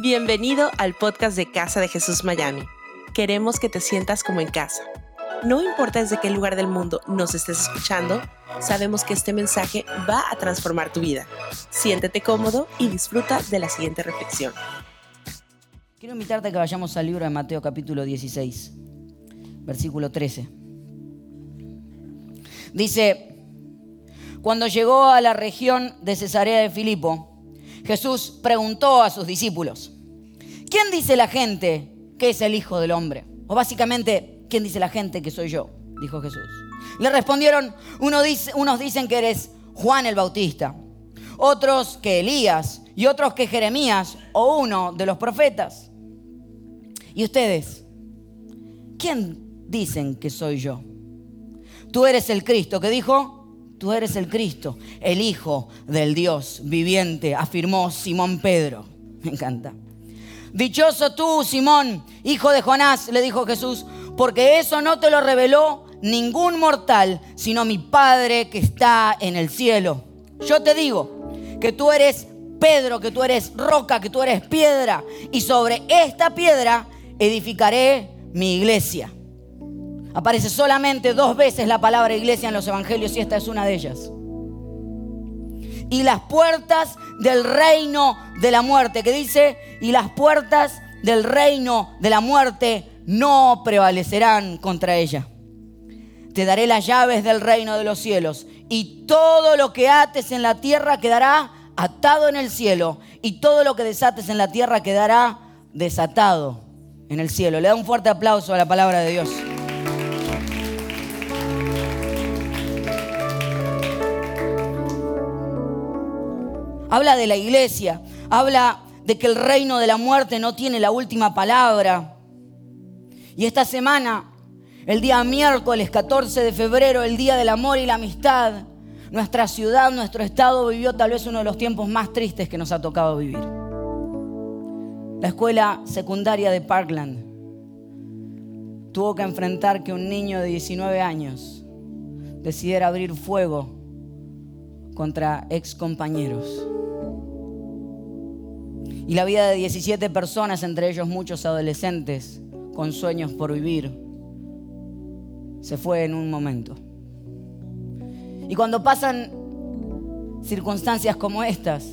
Bienvenido al podcast de Casa de Jesús Miami. Queremos que te sientas como en casa. No importa desde qué lugar del mundo nos estés escuchando, sabemos que este mensaje va a transformar tu vida. Siéntete cómodo y disfruta de la siguiente reflexión. Quiero invitarte a que vayamos al libro de Mateo capítulo 16, versículo 13. Dice, cuando llegó a la región de Cesarea de Filipo, Jesús preguntó a sus discípulos, ¿quién dice la gente que es el Hijo del Hombre? O básicamente, ¿quién dice la gente que soy yo? Dijo Jesús. Le respondieron, unos dicen que eres Juan el Bautista, otros que Elías y otros que Jeremías o uno de los profetas. ¿Y ustedes? ¿Quién dicen que soy yo? Tú eres el Cristo, que dijo, tú eres el Cristo, el Hijo del Dios viviente, afirmó Simón Pedro. Me encanta. Dichoso tú, Simón, hijo de Jonás, le dijo Jesús, porque eso no te lo reveló ningún mortal, sino mi Padre que está en el cielo. Yo te digo que tú eres Pedro, que tú eres roca, que tú eres piedra, y sobre esta piedra edificaré mi iglesia. Aparece solamente dos veces la palabra iglesia en los evangelios y esta es una de ellas. Y las puertas del reino de la muerte, que dice, y las puertas del reino de la muerte no prevalecerán contra ella. Te daré las llaves del reino de los cielos y todo lo que ates en la tierra quedará atado en el cielo y todo lo que desates en la tierra quedará desatado en el cielo. Le da un fuerte aplauso a la palabra de Dios. Habla de la iglesia, habla de que el reino de la muerte no tiene la última palabra. Y esta semana, el día miércoles 14 de febrero, el día del amor y la amistad, nuestra ciudad, nuestro estado vivió tal vez uno de los tiempos más tristes que nos ha tocado vivir. La escuela secundaria de Parkland tuvo que enfrentar que un niño de 19 años decidiera abrir fuego contra ex compañeros. Y la vida de 17 personas, entre ellos muchos adolescentes con sueños por vivir, se fue en un momento. Y cuando pasan circunstancias como estas,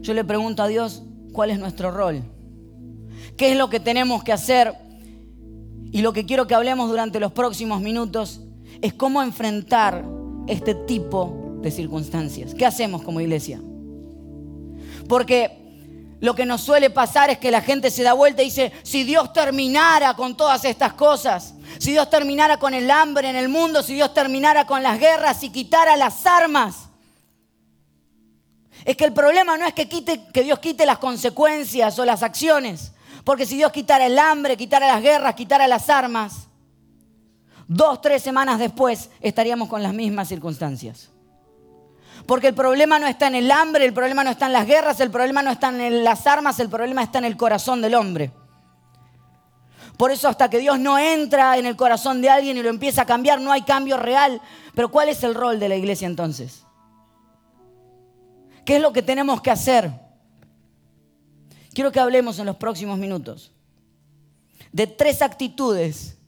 yo le pregunto a Dios, ¿cuál es nuestro rol? ¿Qué es lo que tenemos que hacer? Y lo que quiero que hablemos durante los próximos minutos es cómo enfrentar este tipo de circunstancias. ¿Qué hacemos como iglesia? Porque lo que nos suele pasar es que la gente se da vuelta y dice, si Dios terminara con todas estas cosas, si Dios terminara con el hambre en el mundo, si Dios terminara con las guerras y quitara las armas. Es que el problema no es que, que Dios quite las consecuencias o las acciones, porque si Dios quitara el hambre, quitara las guerras, quitara las armas, dos, tres semanas después estaríamos con las mismas circunstancias. Porque el problema no está en el hambre, el problema no está en las guerras, el problema no está en las armas, el problema está en el corazón del hombre. Por eso hasta que Dios no entra en el corazón de alguien y lo empieza a cambiar, no hay cambio real. Pero ¿cuál es el rol de la iglesia entonces? ¿Qué es lo que tenemos que hacer? Quiero que hablemos en los próximos minutos de tres actitudes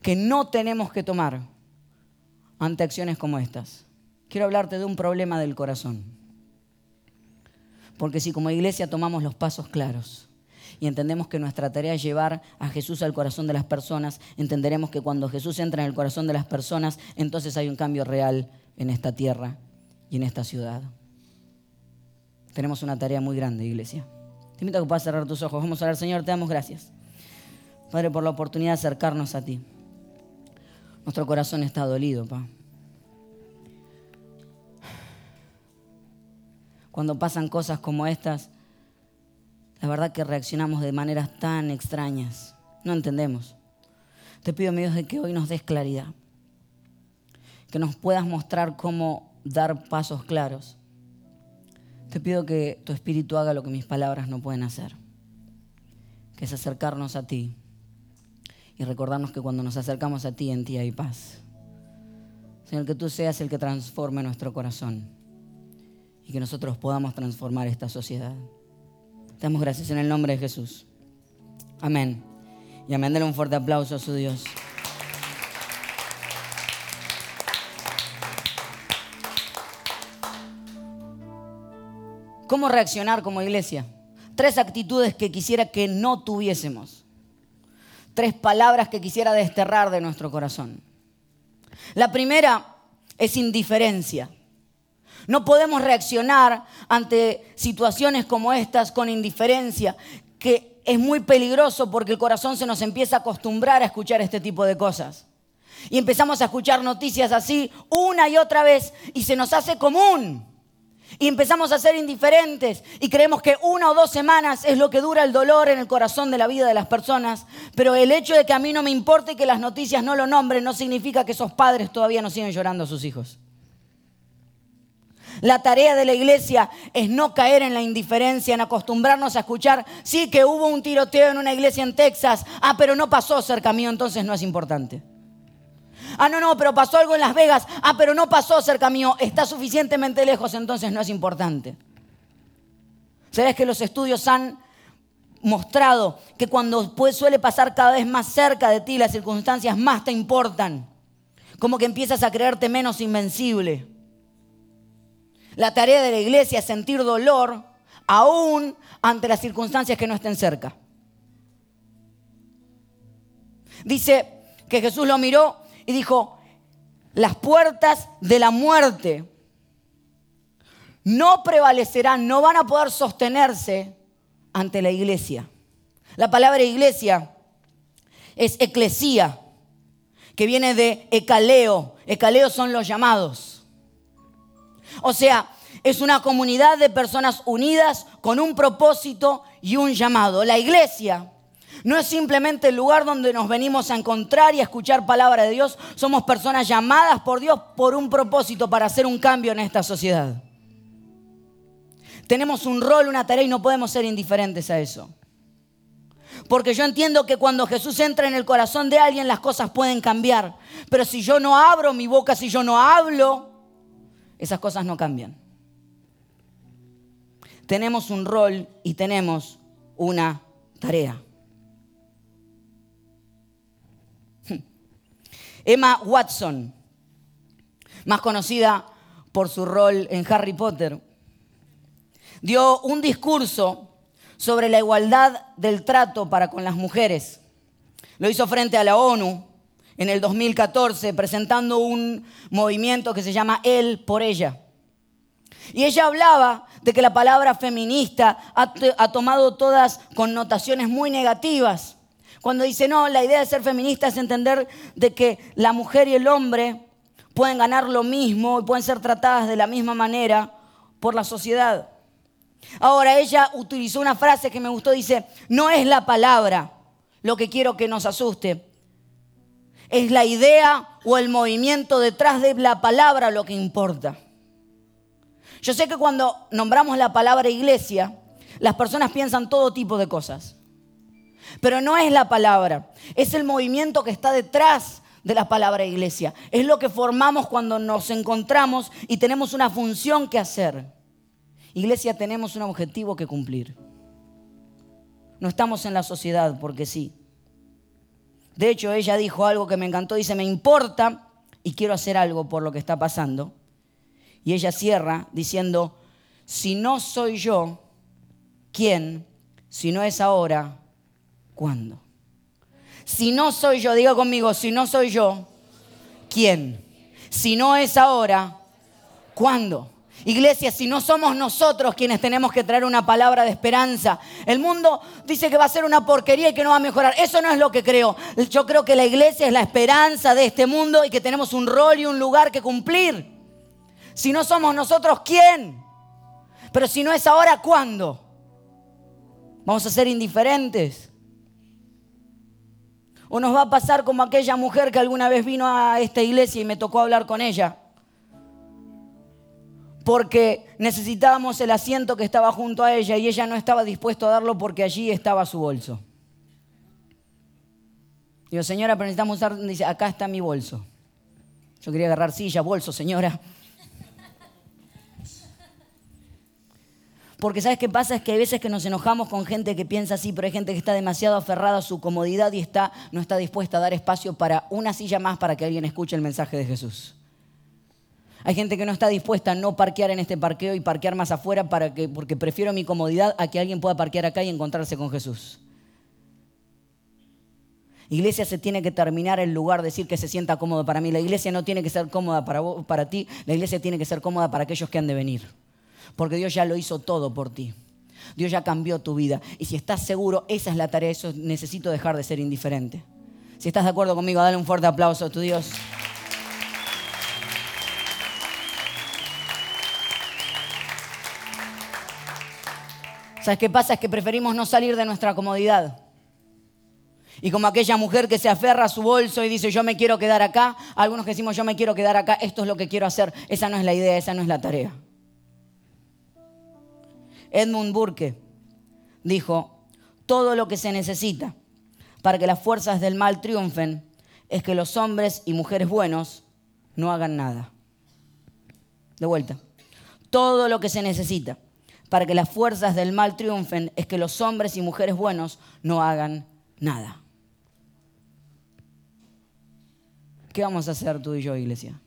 que no tenemos que tomar ante acciones como estas quiero hablarte de un problema del corazón. Porque si como iglesia tomamos los pasos claros y entendemos que nuestra tarea es llevar a Jesús al corazón de las personas, entenderemos que cuando Jesús entra en el corazón de las personas, entonces hay un cambio real en esta tierra y en esta ciudad. Tenemos una tarea muy grande, iglesia. Te invito a que puedas cerrar tus ojos. Vamos a orar, Señor, te damos gracias. Padre, por la oportunidad de acercarnos a ti. Nuestro corazón está dolido, Pa. Cuando pasan cosas como estas, la verdad que reaccionamos de maneras tan extrañas. No entendemos. Te pido, mi Dios, de que hoy nos des claridad. Que nos puedas mostrar cómo dar pasos claros. Te pido que tu espíritu haga lo que mis palabras no pueden hacer. Que es acercarnos a ti. Y recordarnos que cuando nos acercamos a ti, en ti hay paz. Señor, que tú seas el que transforme nuestro corazón que nosotros podamos transformar esta sociedad. Te damos gracias en el nombre de Jesús. Amén. Y amén. Denle un fuerte aplauso a su Dios. ¿Cómo reaccionar como iglesia? Tres actitudes que quisiera que no tuviésemos. Tres palabras que quisiera desterrar de nuestro corazón. La primera es indiferencia. No podemos reaccionar ante situaciones como estas con indiferencia, que es muy peligroso porque el corazón se nos empieza a acostumbrar a escuchar este tipo de cosas. Y empezamos a escuchar noticias así una y otra vez y se nos hace común. Y empezamos a ser indiferentes y creemos que una o dos semanas es lo que dura el dolor en el corazón de la vida de las personas. Pero el hecho de que a mí no me importe que las noticias no lo nombren no significa que esos padres todavía no siguen llorando a sus hijos. La tarea de la iglesia es no caer en la indiferencia, en acostumbrarnos a escuchar, sí que hubo un tiroteo en una iglesia en Texas, ah, pero no pasó cerca mío, entonces no es importante. Ah, no, no, pero pasó algo en Las Vegas. Ah, pero no pasó cerca mío. Está suficientemente lejos, entonces no es importante. ¿Sabes que los estudios han mostrado que cuando suele pasar cada vez más cerca de ti, las circunstancias más te importan? Como que empiezas a creerte menos invencible. La tarea de la iglesia es sentir dolor aún ante las circunstancias que no estén cerca. Dice que Jesús lo miró y dijo, las puertas de la muerte no prevalecerán, no van a poder sostenerse ante la iglesia. La palabra iglesia es eclesía, que viene de ecaleo. Ecaleo son los llamados. O sea, es una comunidad de personas unidas con un propósito y un llamado. La iglesia no es simplemente el lugar donde nos venimos a encontrar y a escuchar palabra de Dios. Somos personas llamadas por Dios por un propósito para hacer un cambio en esta sociedad. Tenemos un rol, una tarea y no podemos ser indiferentes a eso. Porque yo entiendo que cuando Jesús entra en el corazón de alguien las cosas pueden cambiar. Pero si yo no abro mi boca, si yo no hablo, esas cosas no cambian. Tenemos un rol y tenemos una tarea. Emma Watson, más conocida por su rol en Harry Potter, dio un discurso sobre la igualdad del trato para con las mujeres. Lo hizo frente a la ONU en el 2014 presentando un movimiento que se llama Él por ella. Y ella hablaba de que la palabra feminista ha, ha tomado todas connotaciones muy negativas cuando dice, no, la idea de ser feminista es entender de que la mujer y el hombre pueden ganar lo mismo y pueden ser tratadas de la misma manera por la sociedad. Ahora, ella utilizó una frase que me gustó, dice, no es la palabra lo que quiero que nos asuste, es la idea o el movimiento detrás de la palabra lo que importa. Yo sé que cuando nombramos la palabra iglesia, las personas piensan todo tipo de cosas. Pero no es la palabra, es el movimiento que está detrás de la palabra iglesia. Es lo que formamos cuando nos encontramos y tenemos una función que hacer. Iglesia, tenemos un objetivo que cumplir. No estamos en la sociedad porque sí. De hecho, ella dijo algo que me encantó. Dice, me importa y quiero hacer algo por lo que está pasando. Y ella cierra diciendo, si no soy yo, ¿quién? Si no es ahora, ¿Cuándo? Si no soy yo, diga conmigo, si no soy yo, ¿quién? Si no es ahora, ¿cuándo? Iglesia, si no somos nosotros quienes tenemos que traer una palabra de esperanza, el mundo dice que va a ser una porquería y que no va a mejorar. Eso no es lo que creo. Yo creo que la iglesia es la esperanza de este mundo y que tenemos un rol y un lugar que cumplir. Si no somos nosotros, ¿quién? Pero si no es ahora, ¿cuándo? Vamos a ser indiferentes. O nos va a pasar como aquella mujer que alguna vez vino a esta iglesia y me tocó hablar con ella. Porque necesitábamos el asiento que estaba junto a ella y ella no estaba dispuesto a darlo porque allí estaba su bolso. Digo, señora, pero necesitamos usar, dice, acá está mi bolso. Yo quería agarrar silla, bolso, señora. Porque sabes qué pasa es que hay veces que nos enojamos con gente que piensa así, pero hay gente que está demasiado aferrada a su comodidad y está, no está dispuesta a dar espacio para una silla más para que alguien escuche el mensaje de Jesús. Hay gente que no está dispuesta a no parquear en este parqueo y parquear más afuera para que, porque prefiero mi comodidad a que alguien pueda parquear acá y encontrarse con Jesús. Iglesia se tiene que terminar el lugar, decir que se sienta cómodo para mí. La iglesia no tiene que ser cómoda para, vos, para ti, la iglesia tiene que ser cómoda para aquellos que han de venir. Porque Dios ya lo hizo todo por ti. Dios ya cambió tu vida. Y si estás seguro, esa es la tarea. Eso necesito dejar de ser indiferente. Si estás de acuerdo conmigo, dale un fuerte aplauso a tu Dios. ¿Sabes qué pasa? Es que preferimos no salir de nuestra comodidad. Y como aquella mujer que se aferra a su bolso y dice, yo me quiero quedar acá, algunos que decimos, yo me quiero quedar acá, esto es lo que quiero hacer, esa no es la idea, esa no es la tarea. Edmund Burke dijo, todo lo que se necesita para que las fuerzas del mal triunfen es que los hombres y mujeres buenos no hagan nada. De vuelta, todo lo que se necesita para que las fuerzas del mal triunfen es que los hombres y mujeres buenos no hagan nada. ¿Qué vamos a hacer tú y yo, iglesia?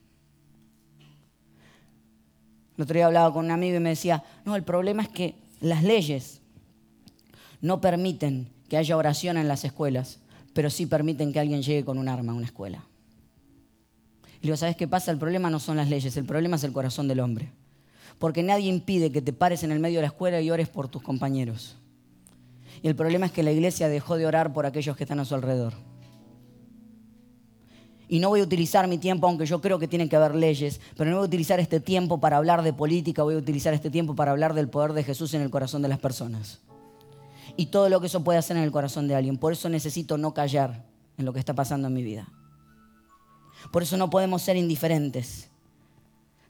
El otro día hablaba con un amigo y me decía, no, el problema es que las leyes no permiten que haya oración en las escuelas, pero sí permiten que alguien llegue con un arma a una escuela. Y digo, ¿sabes qué pasa? El problema no son las leyes, el problema es el corazón del hombre. Porque nadie impide que te pares en el medio de la escuela y ores por tus compañeros. Y el problema es que la iglesia dejó de orar por aquellos que están a su alrededor. Y no voy a utilizar mi tiempo, aunque yo creo que tienen que haber leyes, pero no voy a utilizar este tiempo para hablar de política, voy a utilizar este tiempo para hablar del poder de Jesús en el corazón de las personas. Y todo lo que eso puede hacer en el corazón de alguien. Por eso necesito no callar en lo que está pasando en mi vida. Por eso no podemos ser indiferentes.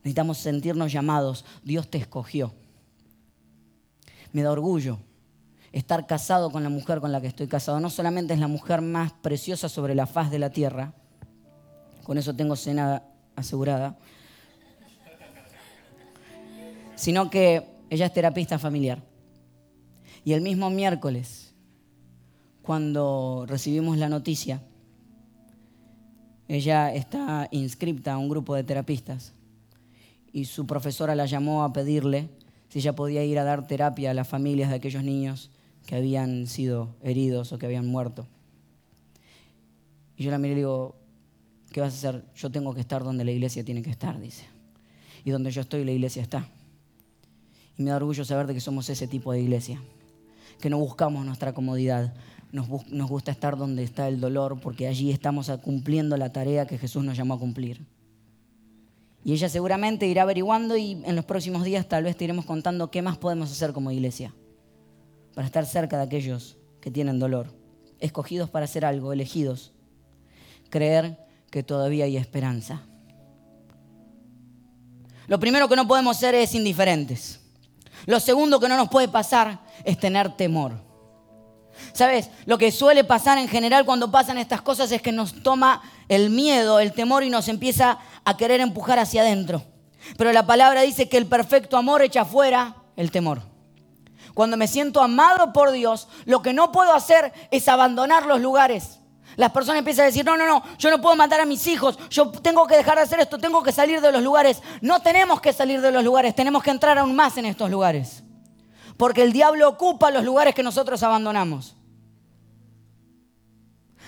Necesitamos sentirnos llamados. Dios te escogió. Me da orgullo estar casado con la mujer con la que estoy casado. No solamente es la mujer más preciosa sobre la faz de la tierra, con eso tengo cena asegurada, sino que ella es terapista familiar. Y el mismo miércoles, cuando recibimos la noticia, ella está inscripta a un grupo de terapistas y su profesora la llamó a pedirle si ella podía ir a dar terapia a las familias de aquellos niños que habían sido heridos o que habían muerto. Y yo la miré y le digo, ¿qué vas a hacer? Yo tengo que estar donde la iglesia tiene que estar, dice. Y donde yo estoy, la iglesia está. Y me da orgullo saber de que somos ese tipo de iglesia, que no buscamos nuestra comodidad, nos, nos gusta estar donde está el dolor, porque allí estamos cumpliendo la tarea que Jesús nos llamó a cumplir. Y ella seguramente irá averiguando y en los próximos días tal vez te iremos contando qué más podemos hacer como iglesia, para estar cerca de aquellos que tienen dolor, escogidos para hacer algo, elegidos, creer que todavía hay esperanza. Lo primero que no podemos ser es indiferentes. Lo segundo que no nos puede pasar es tener temor. ¿Sabes? Lo que suele pasar en general cuando pasan estas cosas es que nos toma el miedo, el temor y nos empieza a querer empujar hacia adentro. Pero la palabra dice que el perfecto amor echa fuera el temor. Cuando me siento amado por Dios, lo que no puedo hacer es abandonar los lugares. Las personas empiezan a decir, no, no, no, yo no puedo matar a mis hijos, yo tengo que dejar de hacer esto, tengo que salir de los lugares. No tenemos que salir de los lugares, tenemos que entrar aún más en estos lugares. Porque el diablo ocupa los lugares que nosotros abandonamos.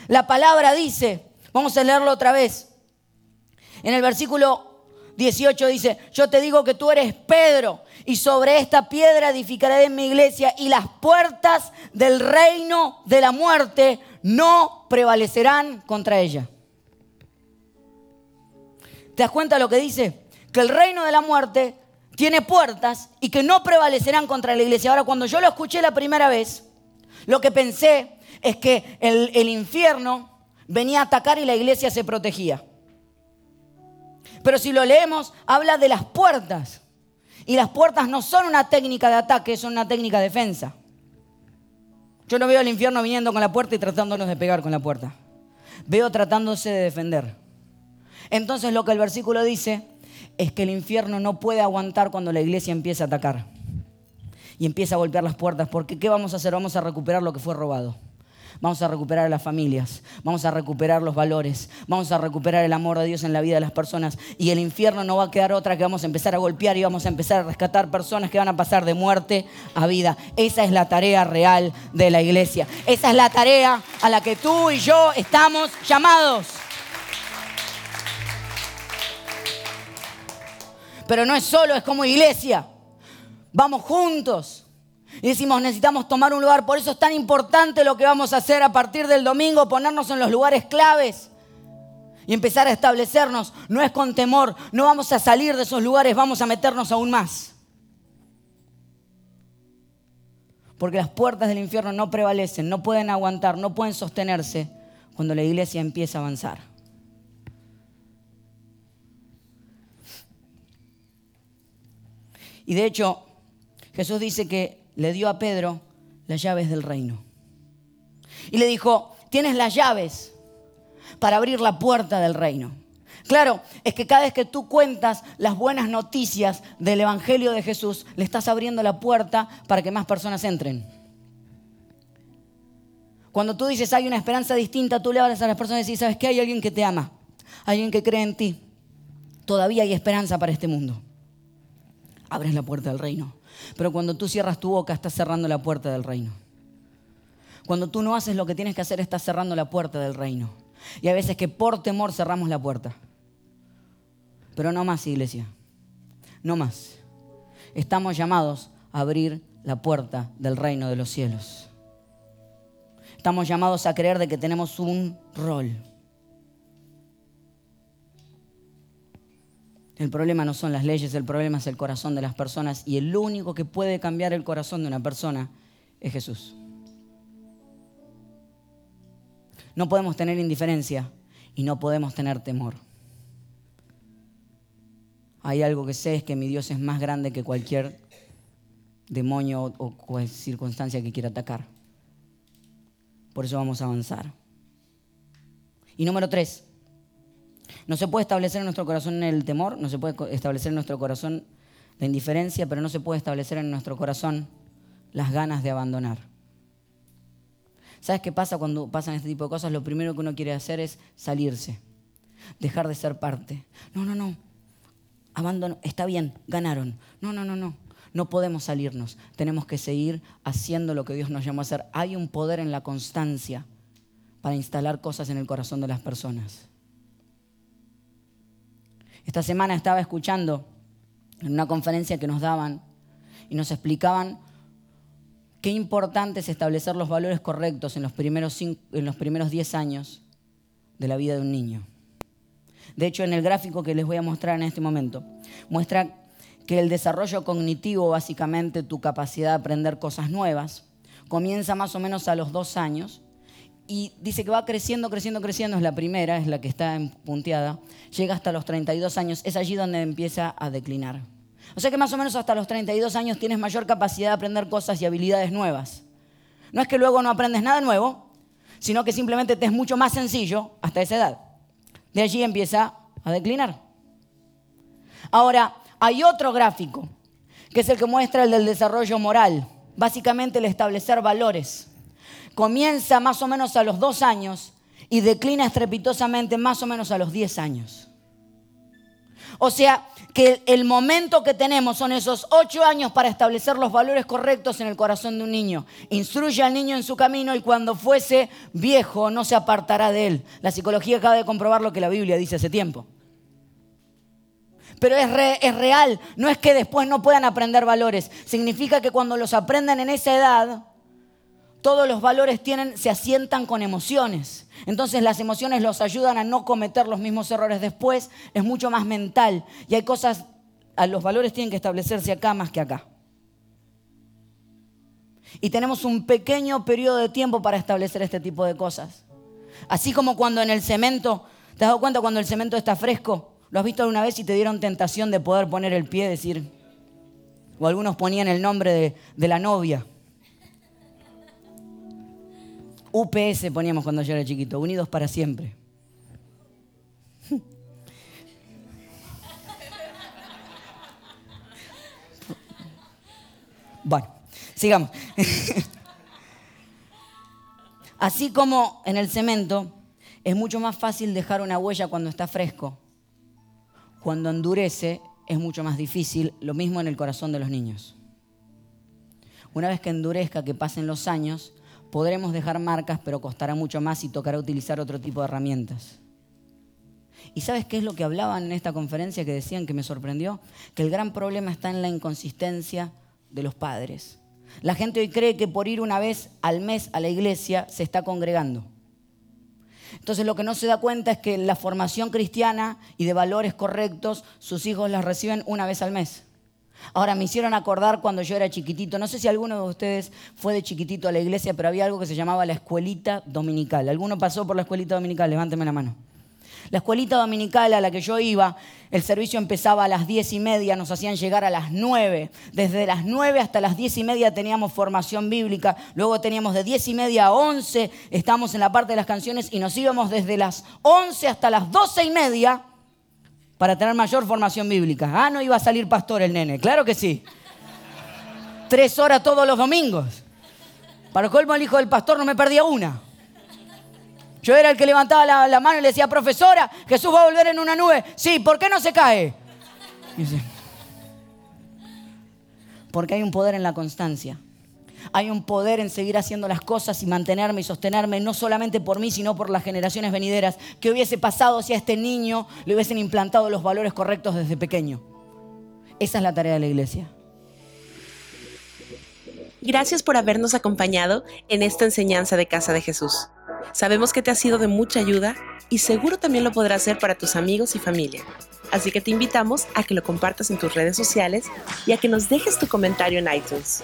La palabra dice, vamos a leerlo otra vez, en el versículo 18 dice, yo te digo que tú eres Pedro y sobre esta piedra edificaré mi iglesia y las puertas del reino de la muerte no prevalecerán contra ella. ¿Te das cuenta lo que dice? Que el reino de la muerte tiene puertas y que no prevalecerán contra la iglesia. Ahora, cuando yo lo escuché la primera vez, lo que pensé es que el infierno venía a atacar y la iglesia se protegía. Pero si lo leemos, habla de las puertas. Y las puertas no son una técnica de ataque, son una técnica de defensa. Yo no veo al infierno viniendo con la puerta y tratándonos de pegar con la puerta. Veo tratándose de defender. Entonces lo que el versículo dice es que el infierno no puede aguantar cuando la iglesia empieza a atacar. y empieza a golpear las puertas, porque ¿qué vamos a hacer? Vamos a recuperar lo que fue robado. Vamos a recuperar a las familias, vamos a recuperar los valores, vamos a recuperar el amor de Dios en la vida de las personas. Y el infierno no va a quedar otra que vamos a empezar a golpear y vamos a empezar a rescatar personas que van a pasar de muerte a vida. Esa es la tarea real de la iglesia. Esa es la tarea a la que tú y yo estamos llamados. Pero no es solo, es como iglesia. Vamos juntos. Y decimos, necesitamos tomar un lugar. Por eso es tan importante lo que vamos a hacer a partir del domingo, ponernos en los lugares claves y empezar a establecernos. No es con temor, no vamos a salir de esos lugares, vamos a meternos aún más. Porque las puertas del infierno no prevalecen, no pueden aguantar, no pueden sostenerse cuando la iglesia empieza a avanzar. Y de hecho, Jesús dice que le dio a Pedro las llaves del reino. Y le dijo, tienes las llaves para abrir la puerta del reino. Claro, es que cada vez que tú cuentas las buenas noticias del Evangelio de Jesús, le estás abriendo la puerta para que más personas entren. Cuando tú dices hay una esperanza distinta, tú le hablas a las personas y dices, ¿sabes qué? Hay alguien que te ama, alguien que cree en ti. Todavía hay esperanza para este mundo. Abres la puerta del reino. Pero cuando tú cierras tu boca, estás cerrando la puerta del reino. Cuando tú no haces lo que tienes que hacer, estás cerrando la puerta del reino. Y hay veces que por temor cerramos la puerta. Pero no más, iglesia. No más. Estamos llamados a abrir la puerta del reino de los cielos. Estamos llamados a creer de que tenemos un rol. El problema no son las leyes, el problema es el corazón de las personas y el único que puede cambiar el corazón de una persona es Jesús. No podemos tener indiferencia y no podemos tener temor. Hay algo que sé es que mi Dios es más grande que cualquier demonio o circunstancia que quiera atacar. Por eso vamos a avanzar. Y número tres, no se puede establecer en nuestro corazón el temor, no se puede establecer en nuestro corazón la indiferencia, pero no se puede establecer en nuestro corazón las ganas de abandonar. ¿Sabes qué pasa cuando pasan este tipo de cosas? Lo primero que uno quiere hacer es salirse, dejar de ser parte. No, no, no. Abandono, está bien, ganaron. No, no, no, no. No podemos salirnos. Tenemos que seguir haciendo lo que Dios nos llamó a hacer. Hay un poder en la constancia para instalar cosas en el corazón de las personas. Esta semana estaba escuchando en una conferencia que nos daban y nos explicaban qué importante es establecer los valores correctos en los primeros, en los primeros 10 años de la vida de un niño. De hecho, en el gráfico que les voy a mostrar en este momento, muestra que el desarrollo cognitivo, básicamente tu capacidad de aprender cosas nuevas, comienza más o menos a los dos años y dice que va creciendo, creciendo, creciendo, es la primera, es la que está punteada, llega hasta los 32 años, es allí donde empieza a declinar. O sea que más o menos hasta los 32 años tienes mayor capacidad de aprender cosas y habilidades nuevas. No es que luego no aprendes nada nuevo, sino que simplemente te es mucho más sencillo hasta esa edad. De allí empieza a declinar. Ahora, hay otro gráfico, que es el que muestra el del desarrollo moral, básicamente el establecer valores comienza más o menos a los dos años y declina estrepitosamente más o menos a los diez años. O sea, que el momento que tenemos son esos ocho años para establecer los valores correctos en el corazón de un niño. Instruye al niño en su camino y cuando fuese viejo no se apartará de él. La psicología acaba de comprobar lo que la Biblia dice hace tiempo. Pero es, es real, no es que después no puedan aprender valores. Significa que cuando los aprenden en esa edad, todos los valores tienen, se asientan con emociones. Entonces las emociones los ayudan a no cometer los mismos errores después, es mucho más mental. Y hay cosas, los valores tienen que establecerse acá más que acá. Y tenemos un pequeño periodo de tiempo para establecer este tipo de cosas. Así como cuando en el cemento, ¿te has dado cuenta cuando el cemento está fresco? ¿Lo has visto alguna vez y te dieron tentación de poder poner el pie, decir? O algunos ponían el nombre de, de la novia. UPS poníamos cuando yo era chiquito, Unidos para siempre. Bueno, Sigamos. Así como en el cemento es mucho más fácil dejar una huella cuando está fresco. Cuando endurece es mucho más difícil, lo mismo en el corazón de los niños. Una vez que endurezca, que pasen los años, podremos dejar marcas, pero costará mucho más y tocará utilizar otro tipo de herramientas. ¿Y sabes qué es lo que hablaban en esta conferencia que decían que me sorprendió? Que el gran problema está en la inconsistencia de los padres. La gente hoy cree que por ir una vez al mes a la iglesia se está congregando. Entonces lo que no se da cuenta es que la formación cristiana y de valores correctos sus hijos las reciben una vez al mes. Ahora me hicieron acordar cuando yo era chiquitito, no sé si alguno de ustedes fue de chiquitito a la iglesia, pero había algo que se llamaba la escuelita dominical. ¿Alguno pasó por la escuelita dominical? Levánteme la mano. La escuelita dominical a la que yo iba, el servicio empezaba a las diez y media, nos hacían llegar a las nueve. Desde las nueve hasta las diez y media teníamos formación bíblica, luego teníamos de diez y media a once, estamos en la parte de las canciones y nos íbamos desde las once hasta las doce y media para tener mayor formación bíblica. Ah, no iba a salir pastor el nene, claro que sí. Tres horas todos los domingos. Para colmo el hijo del pastor no me perdía una. Yo era el que levantaba la, mano y le decía, profesora, Jesús va a volver en una nube. Sí, ¿por qué no se cae? porque hay un poder en la constancia. Hay un poder en seguir haciendo las cosas y mantenerme y sostenerme, no solamente por mí, sino por las generaciones venideras. ¿Qué hubiese pasado si a este niño le hubiesen implantado los valores correctos desde pequeño? Esa es la tarea de la iglesia. Gracias por habernos acompañado en esta enseñanza de Casa de Jesús. Sabemos que te ha sido de mucha ayuda y seguro también lo podrás hacer para tus amigos y familia. Así que te invitamos a que lo compartas en tus redes sociales y a que nos dejes tu comentario en iTunes.